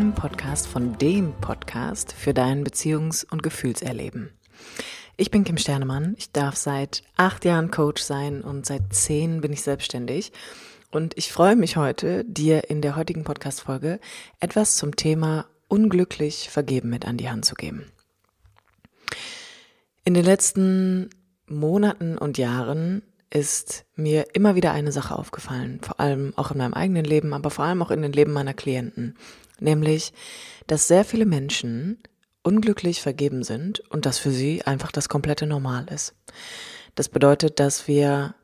Deinem Podcast, von dem Podcast für dein Beziehungs- und Gefühlserleben. Ich bin Kim Sternemann. Ich darf seit acht Jahren Coach sein und seit zehn bin ich selbstständig. Und ich freue mich heute, dir in der heutigen Podcast-Folge etwas zum Thema unglücklich vergeben mit an die Hand zu geben. In den letzten Monaten und Jahren ist mir immer wieder eine Sache aufgefallen, vor allem auch in meinem eigenen Leben, aber vor allem auch in den Leben meiner Klienten nämlich, dass sehr viele Menschen unglücklich vergeben sind und dass für sie einfach das komplette Normal ist. Das bedeutet, dass wir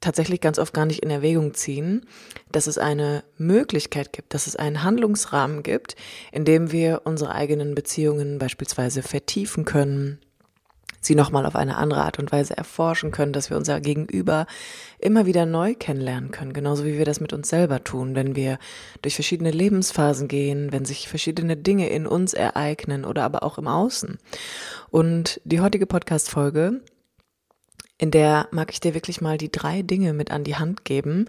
tatsächlich ganz oft gar nicht in Erwägung ziehen, dass es eine Möglichkeit gibt, dass es einen Handlungsrahmen gibt, in dem wir unsere eigenen Beziehungen beispielsweise vertiefen können, sie nochmal auf eine andere Art und Weise erforschen können, dass wir unser Gegenüber immer wieder neu kennenlernen können, genauso wie wir das mit uns selber tun, wenn wir durch verschiedene Lebensphasen gehen, wenn sich verschiedene Dinge in uns ereignen oder aber auch im Außen. Und die heutige Podcast-Folge in der mag ich dir wirklich mal die drei Dinge mit an die Hand geben,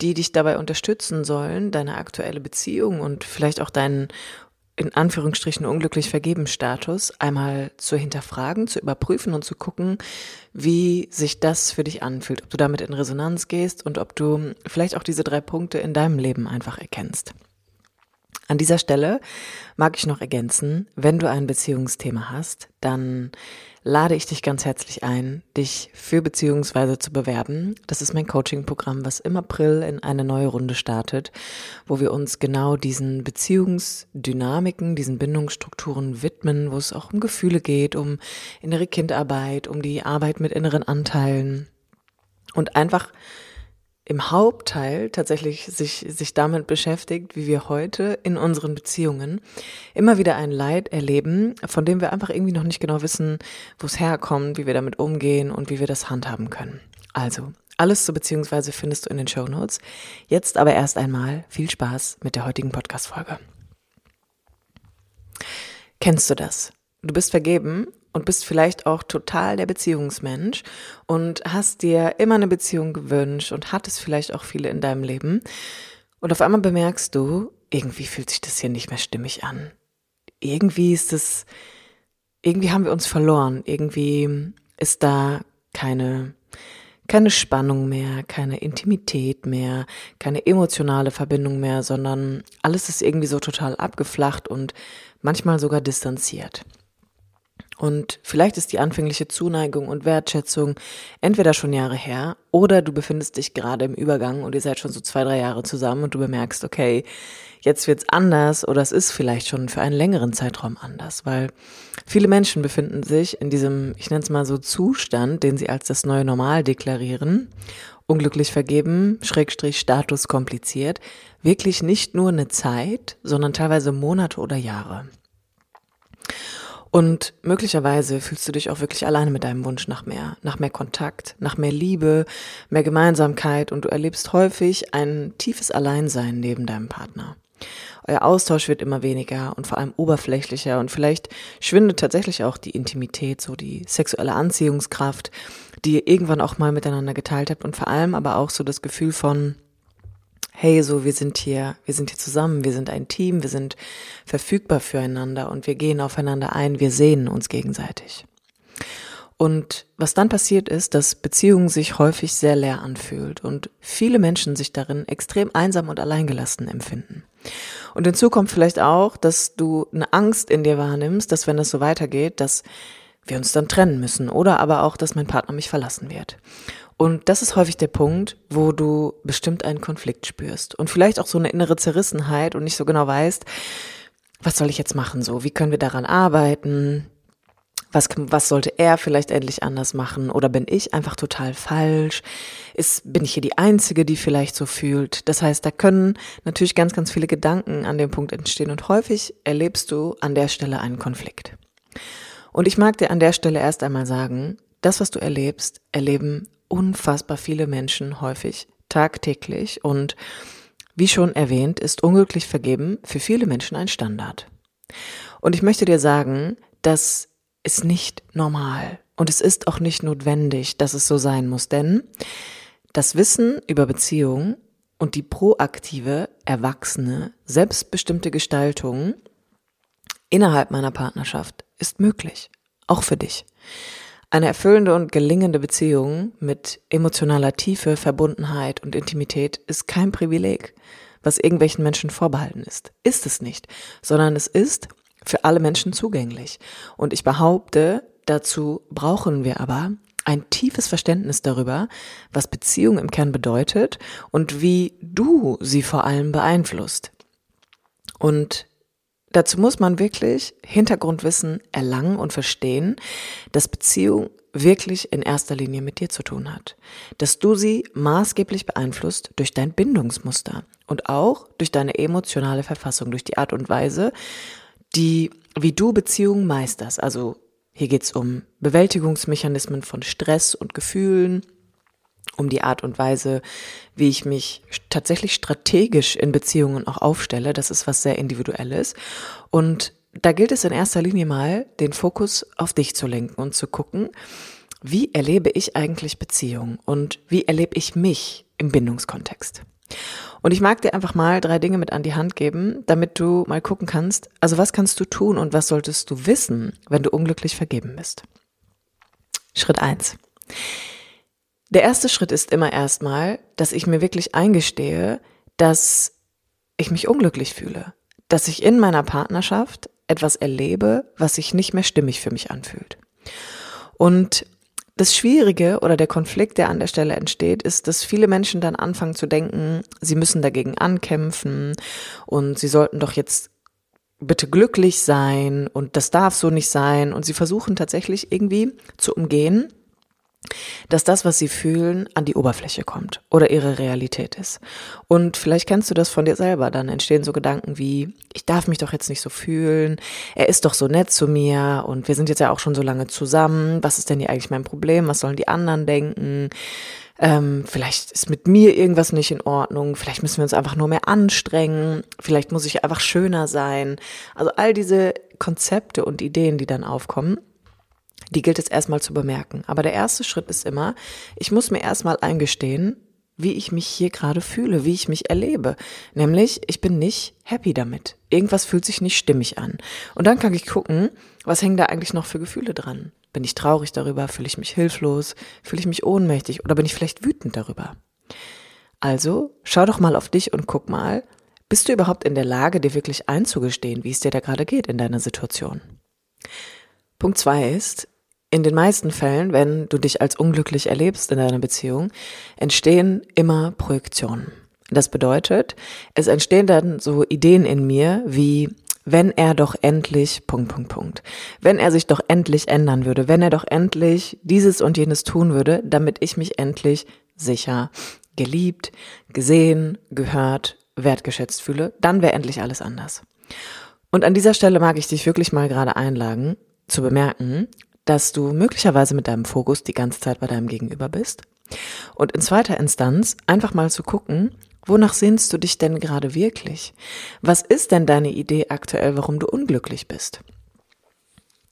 die dich dabei unterstützen sollen, deine aktuelle Beziehung und vielleicht auch deinen in Anführungsstrichen unglücklich vergeben Status einmal zu hinterfragen, zu überprüfen und zu gucken, wie sich das für dich anfühlt, ob du damit in Resonanz gehst und ob du vielleicht auch diese drei Punkte in deinem Leben einfach erkennst. An dieser Stelle mag ich noch ergänzen, wenn du ein Beziehungsthema hast, dann lade ich dich ganz herzlich ein, dich für Beziehungsweise zu bewerben. Das ist mein Coaching-Programm, was im April in eine neue Runde startet, wo wir uns genau diesen Beziehungsdynamiken, diesen Bindungsstrukturen widmen, wo es auch um Gefühle geht, um innere Kindarbeit, um die Arbeit mit inneren Anteilen und einfach im Hauptteil tatsächlich sich, sich damit beschäftigt, wie wir heute in unseren Beziehungen immer wieder ein Leid erleben, von dem wir einfach irgendwie noch nicht genau wissen, wo es herkommt, wie wir damit umgehen und wie wir das handhaben können. Also, alles zu Beziehungsweise findest du in den Show Notes. Jetzt aber erst einmal viel Spaß mit der heutigen Podcast-Folge. Kennst du das? Du bist vergeben und bist vielleicht auch total der Beziehungsmensch und hast dir immer eine Beziehung gewünscht und hattest vielleicht auch viele in deinem Leben. Und auf einmal bemerkst du, irgendwie fühlt sich das hier nicht mehr stimmig an. Irgendwie ist es, irgendwie haben wir uns verloren. Irgendwie ist da keine, keine Spannung mehr, keine Intimität mehr, keine emotionale Verbindung mehr, sondern alles ist irgendwie so total abgeflacht und manchmal sogar distanziert. Und vielleicht ist die anfängliche Zuneigung und Wertschätzung entweder schon Jahre her oder du befindest dich gerade im Übergang und ihr seid schon so zwei, drei Jahre zusammen und du bemerkst, okay, jetzt wird's anders oder es ist vielleicht schon für einen längeren Zeitraum anders, weil viele Menschen befinden sich in diesem, ich nenne es mal so Zustand, den sie als das neue Normal deklarieren, unglücklich vergeben, Schrägstrich Status kompliziert, wirklich nicht nur eine Zeit, sondern teilweise Monate oder Jahre. Und möglicherweise fühlst du dich auch wirklich alleine mit deinem Wunsch nach mehr, nach mehr Kontakt, nach mehr Liebe, mehr Gemeinsamkeit. Und du erlebst häufig ein tiefes Alleinsein neben deinem Partner. Euer Austausch wird immer weniger und vor allem oberflächlicher. Und vielleicht schwindet tatsächlich auch die Intimität, so die sexuelle Anziehungskraft, die ihr irgendwann auch mal miteinander geteilt habt. Und vor allem aber auch so das Gefühl von, hey, so wir sind hier, wir sind hier zusammen, wir sind ein Team, wir sind verfügbar füreinander und wir gehen aufeinander ein, wir sehen uns gegenseitig. Und was dann passiert ist, dass Beziehungen sich häufig sehr leer anfühlt und viele Menschen sich darin extrem einsam und alleingelassen empfinden. Und hinzu kommt vielleicht auch, dass du eine Angst in dir wahrnimmst, dass wenn das so weitergeht, dass wir uns dann trennen müssen oder aber auch, dass mein Partner mich verlassen wird. Und das ist häufig der Punkt, wo du bestimmt einen Konflikt spürst und vielleicht auch so eine innere Zerrissenheit und nicht so genau weißt, was soll ich jetzt machen so? Wie können wir daran arbeiten? Was, was sollte er vielleicht endlich anders machen? Oder bin ich einfach total falsch? Ist, bin ich hier die Einzige, die vielleicht so fühlt? Das heißt, da können natürlich ganz, ganz viele Gedanken an dem Punkt entstehen und häufig erlebst du an der Stelle einen Konflikt. Und ich mag dir an der Stelle erst einmal sagen, das, was du erlebst, erleben unfassbar viele Menschen häufig tagtäglich und wie schon erwähnt, ist unglücklich vergeben für viele Menschen ein Standard. Und ich möchte dir sagen, dass ist nicht normal. Und es ist auch nicht notwendig, dass es so sein muss, denn das Wissen über Beziehungen und die proaktive, erwachsene, selbstbestimmte Gestaltung innerhalb meiner Partnerschaft ist möglich. Auch für dich. Eine erfüllende und gelingende Beziehung mit emotionaler Tiefe, Verbundenheit und Intimität ist kein Privileg, was irgendwelchen Menschen vorbehalten ist. Ist es nicht, sondern es ist für alle Menschen zugänglich. Und ich behaupte, dazu brauchen wir aber ein tiefes Verständnis darüber, was Beziehung im Kern bedeutet und wie du sie vor allem beeinflusst. Und dazu muss man wirklich Hintergrundwissen erlangen und verstehen, dass Beziehung wirklich in erster Linie mit dir zu tun hat. Dass du sie maßgeblich beeinflusst durch dein Bindungsmuster und auch durch deine emotionale Verfassung, durch die Art und Weise, die, wie du Beziehungen meisterst. Also hier geht's um Bewältigungsmechanismen von Stress und Gefühlen, um die Art und Weise, wie ich mich tatsächlich strategisch in Beziehungen auch aufstelle. Das ist was sehr Individuelles. Und da gilt es in erster Linie mal, den Fokus auf dich zu lenken und zu gucken, wie erlebe ich eigentlich Beziehungen und wie erlebe ich mich im Bindungskontext. Und ich mag dir einfach mal drei Dinge mit an die Hand geben, damit du mal gucken kannst, also was kannst du tun und was solltest du wissen, wenn du unglücklich vergeben bist. Schritt eins: Der erste Schritt ist immer erstmal, dass ich mir wirklich eingestehe, dass ich mich unglücklich fühle, dass ich in meiner Partnerschaft etwas erlebe, was sich nicht mehr stimmig für mich anfühlt. Und das Schwierige oder der Konflikt, der an der Stelle entsteht, ist, dass viele Menschen dann anfangen zu denken, sie müssen dagegen ankämpfen und sie sollten doch jetzt bitte glücklich sein und das darf so nicht sein. Und sie versuchen tatsächlich irgendwie zu umgehen, dass das, was sie fühlen, an die Oberfläche kommt oder ihre Realität ist. Und vielleicht kennst du das von dir selber. Dann entstehen so Gedanken wie, ich darf mich doch jetzt nicht so fühlen, er ist doch so nett zu mir und wir sind jetzt ja auch schon so lange zusammen. Was ist denn hier eigentlich mein Problem? Was sollen die anderen denken? Ähm, vielleicht ist mit mir irgendwas nicht in Ordnung, vielleicht müssen wir uns einfach nur mehr anstrengen, vielleicht muss ich einfach schöner sein. Also all diese Konzepte und Ideen, die dann aufkommen, die gilt es erstmal zu bemerken. Aber der erste Schritt ist immer, ich muss mir erstmal eingestehen, wie ich mich hier gerade fühle, wie ich mich erlebe. Nämlich, ich bin nicht happy damit. Irgendwas fühlt sich nicht stimmig an. Und dann kann ich gucken, was hängen da eigentlich noch für Gefühle dran? Bin ich traurig darüber? Fühle ich mich hilflos? Fühle ich mich ohnmächtig? Oder bin ich vielleicht wütend darüber? Also, schau doch mal auf dich und guck mal, bist du überhaupt in der Lage, dir wirklich einzugestehen, wie es dir da gerade geht in deiner Situation? Punkt zwei ist, in den meisten Fällen, wenn du dich als unglücklich erlebst in deiner Beziehung, entstehen immer Projektionen. Das bedeutet, es entstehen dann so Ideen in mir wie, wenn er doch endlich, Punkt, Punkt, Punkt. Wenn er sich doch endlich ändern würde, wenn er doch endlich dieses und jenes tun würde, damit ich mich endlich sicher, geliebt, gesehen, gehört, wertgeschätzt fühle, dann wäre endlich alles anders. Und an dieser Stelle mag ich dich wirklich mal gerade einladen, zu bemerken, dass du möglicherweise mit deinem Fokus die ganze Zeit bei deinem Gegenüber bist. Und in zweiter Instanz einfach mal zu gucken, wonach sehnst du dich denn gerade wirklich? Was ist denn deine Idee aktuell, warum du unglücklich bist?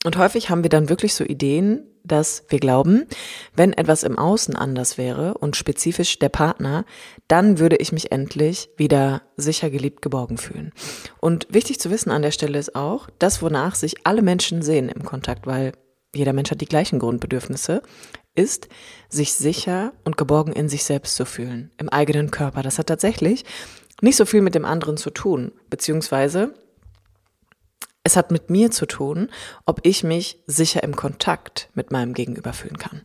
Und häufig haben wir dann wirklich so Ideen, dass wir glauben, wenn etwas im Außen anders wäre und spezifisch der Partner, dann würde ich mich endlich wieder sicher geliebt geborgen fühlen. Und wichtig zu wissen an der Stelle ist auch, das, wonach sich alle Menschen sehen im Kontakt, weil jeder Mensch hat die gleichen Grundbedürfnisse, ist, sich sicher und geborgen in sich selbst zu fühlen, im eigenen Körper. Das hat tatsächlich nicht so viel mit dem anderen zu tun, beziehungsweise es hat mit mir zu tun, ob ich mich sicher im Kontakt mit meinem Gegenüber fühlen kann.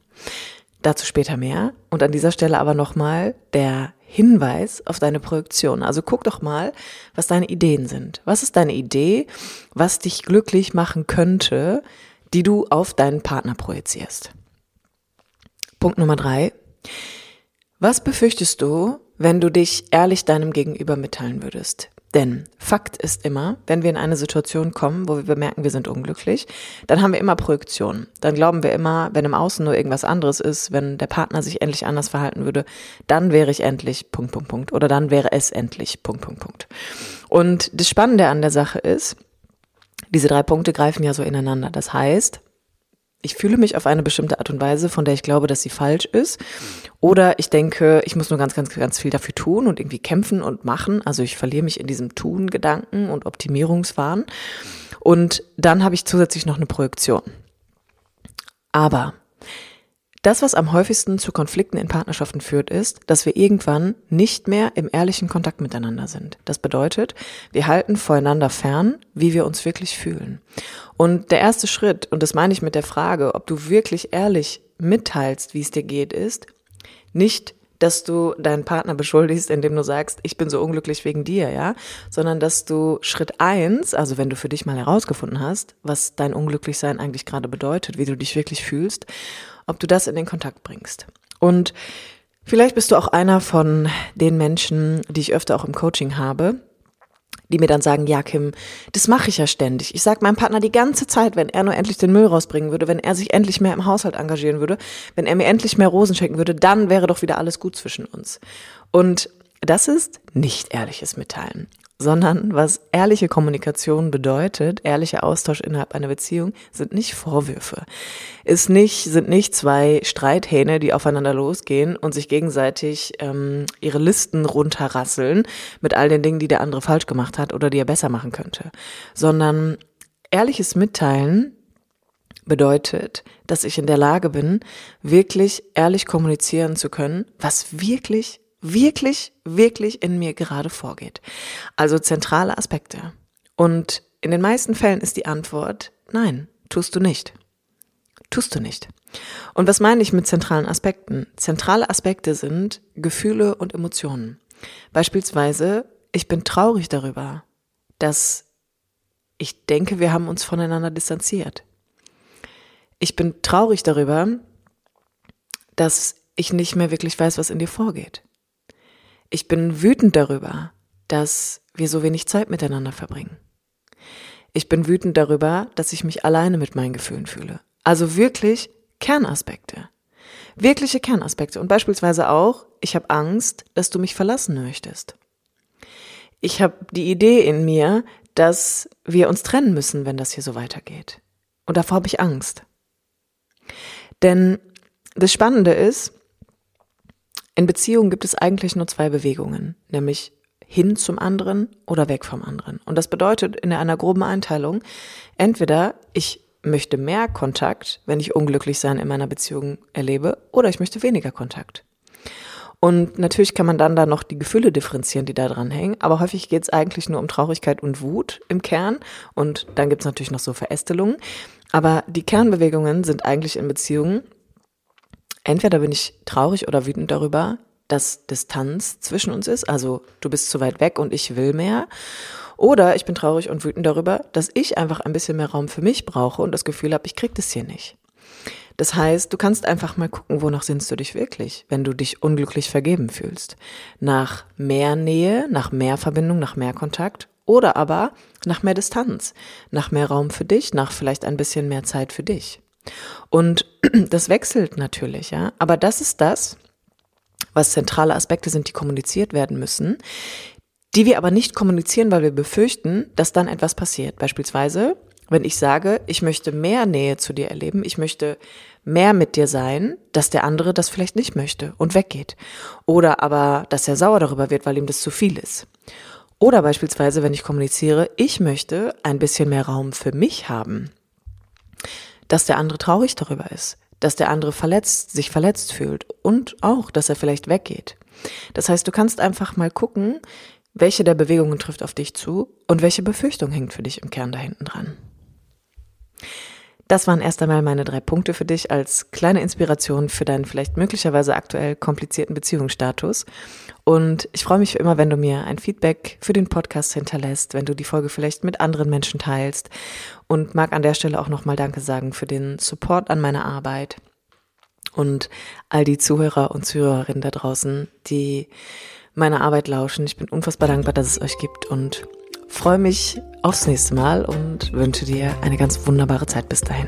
Dazu später mehr. Und an dieser Stelle aber nochmal der Hinweis auf deine Projektion. Also guck doch mal, was deine Ideen sind. Was ist deine Idee, was dich glücklich machen könnte, die du auf deinen Partner projizierst. Punkt Nummer drei. Was befürchtest du, wenn du dich ehrlich deinem Gegenüber mitteilen würdest? Denn Fakt ist immer, wenn wir in eine Situation kommen, wo wir bemerken, wir sind unglücklich, dann haben wir immer Projektionen. Dann glauben wir immer, wenn im Außen nur irgendwas anderes ist, wenn der Partner sich endlich anders verhalten würde, dann wäre ich endlich Punkt, Punkt, Punkt. Oder dann wäre es endlich Punkt, Punkt, Punkt. Und das Spannende an der Sache ist, diese drei Punkte greifen ja so ineinander. Das heißt, ich fühle mich auf eine bestimmte Art und Weise, von der ich glaube, dass sie falsch ist. Oder ich denke, ich muss nur ganz, ganz, ganz viel dafür tun und irgendwie kämpfen und machen. Also ich verliere mich in diesem Tun-Gedanken und Optimierungswahn. Und dann habe ich zusätzlich noch eine Projektion. Aber das, was am häufigsten zu Konflikten in Partnerschaften führt, ist, dass wir irgendwann nicht mehr im ehrlichen Kontakt miteinander sind. Das bedeutet, wir halten voreinander fern, wie wir uns wirklich fühlen. Und der erste Schritt, und das meine ich mit der Frage, ob du wirklich ehrlich mitteilst, wie es dir geht, ist nicht, dass du deinen Partner beschuldigst, indem du sagst, ich bin so unglücklich wegen dir, ja, sondern dass du Schritt eins, also wenn du für dich mal herausgefunden hast, was dein Unglücklichsein eigentlich gerade bedeutet, wie du dich wirklich fühlst, ob du das in den Kontakt bringst. Und vielleicht bist du auch einer von den Menschen, die ich öfter auch im Coaching habe, die mir dann sagen, ja, Kim, das mache ich ja ständig. Ich sage meinem Partner die ganze Zeit, wenn er nur endlich den Müll rausbringen würde, wenn er sich endlich mehr im Haushalt engagieren würde, wenn er mir endlich mehr Rosen schenken würde, dann wäre doch wieder alles gut zwischen uns. Und das ist nicht ehrliches Mitteilen sondern was ehrliche Kommunikation bedeutet, ehrlicher Austausch innerhalb einer Beziehung, sind nicht Vorwürfe. Ist nicht, sind nicht zwei Streithähne, die aufeinander losgehen und sich gegenseitig ähm, ihre Listen runterrasseln mit all den Dingen, die der andere falsch gemacht hat oder die er besser machen könnte. Sondern ehrliches Mitteilen bedeutet, dass ich in der Lage bin, wirklich ehrlich kommunizieren zu können, was wirklich wirklich, wirklich in mir gerade vorgeht. Also zentrale Aspekte. Und in den meisten Fällen ist die Antwort, nein, tust du nicht. Tust du nicht. Und was meine ich mit zentralen Aspekten? Zentrale Aspekte sind Gefühle und Emotionen. Beispielsweise, ich bin traurig darüber, dass ich denke, wir haben uns voneinander distanziert. Ich bin traurig darüber, dass ich nicht mehr wirklich weiß, was in dir vorgeht. Ich bin wütend darüber, dass wir so wenig Zeit miteinander verbringen. Ich bin wütend darüber, dass ich mich alleine mit meinen Gefühlen fühle. Also wirklich Kernaspekte. Wirkliche Kernaspekte. Und beispielsweise auch, ich habe Angst, dass du mich verlassen möchtest. Ich habe die Idee in mir, dass wir uns trennen müssen, wenn das hier so weitergeht. Und davor habe ich Angst. Denn das Spannende ist, in Beziehungen gibt es eigentlich nur zwei Bewegungen, nämlich hin zum anderen oder weg vom anderen. Und das bedeutet in einer groben Einteilung, entweder ich möchte mehr Kontakt, wenn ich unglücklich sein in meiner Beziehung erlebe, oder ich möchte weniger Kontakt. Und natürlich kann man dann da noch die Gefühle differenzieren, die da dran hängen, aber häufig geht es eigentlich nur um Traurigkeit und Wut im Kern und dann gibt es natürlich noch so Verästelungen. Aber die Kernbewegungen sind eigentlich in Beziehungen entweder bin ich traurig oder wütend darüber, dass Distanz zwischen uns ist, also du bist zu weit weg und ich will mehr. Oder ich bin traurig und wütend darüber, dass ich einfach ein bisschen mehr Raum für mich brauche und das Gefühl habe, ich krieg das hier nicht. Das heißt, du kannst einfach mal gucken, wonach sinnst du dich wirklich, wenn du dich unglücklich vergeben fühlst. Nach mehr Nähe, nach mehr Verbindung, nach mehr Kontakt oder aber nach mehr Distanz, nach mehr Raum für dich, nach vielleicht ein bisschen mehr Zeit für dich. Und das wechselt natürlich, ja. Aber das ist das, was zentrale Aspekte sind, die kommuniziert werden müssen, die wir aber nicht kommunizieren, weil wir befürchten, dass dann etwas passiert. Beispielsweise, wenn ich sage, ich möchte mehr Nähe zu dir erleben, ich möchte mehr mit dir sein, dass der andere das vielleicht nicht möchte und weggeht. Oder aber, dass er sauer darüber wird, weil ihm das zu viel ist. Oder beispielsweise, wenn ich kommuniziere, ich möchte ein bisschen mehr Raum für mich haben dass der andere traurig darüber ist, dass der andere verletzt, sich verletzt fühlt und auch, dass er vielleicht weggeht. Das heißt, du kannst einfach mal gucken, welche der Bewegungen trifft auf dich zu und welche Befürchtung hängt für dich im Kern da hinten dran. Das waren erst einmal meine drei Punkte für dich als kleine Inspiration für deinen vielleicht möglicherweise aktuell komplizierten Beziehungsstatus. Und ich freue mich immer, wenn du mir ein Feedback für den Podcast hinterlässt, wenn du die Folge vielleicht mit anderen Menschen teilst und mag an der Stelle auch nochmal Danke sagen für den Support an meiner Arbeit und all die Zuhörer und Zuhörerinnen da draußen, die meiner Arbeit lauschen. Ich bin unfassbar dankbar, dass es euch gibt und freue mich aufs nächste Mal und wünsche dir eine ganz wunderbare Zeit bis dahin.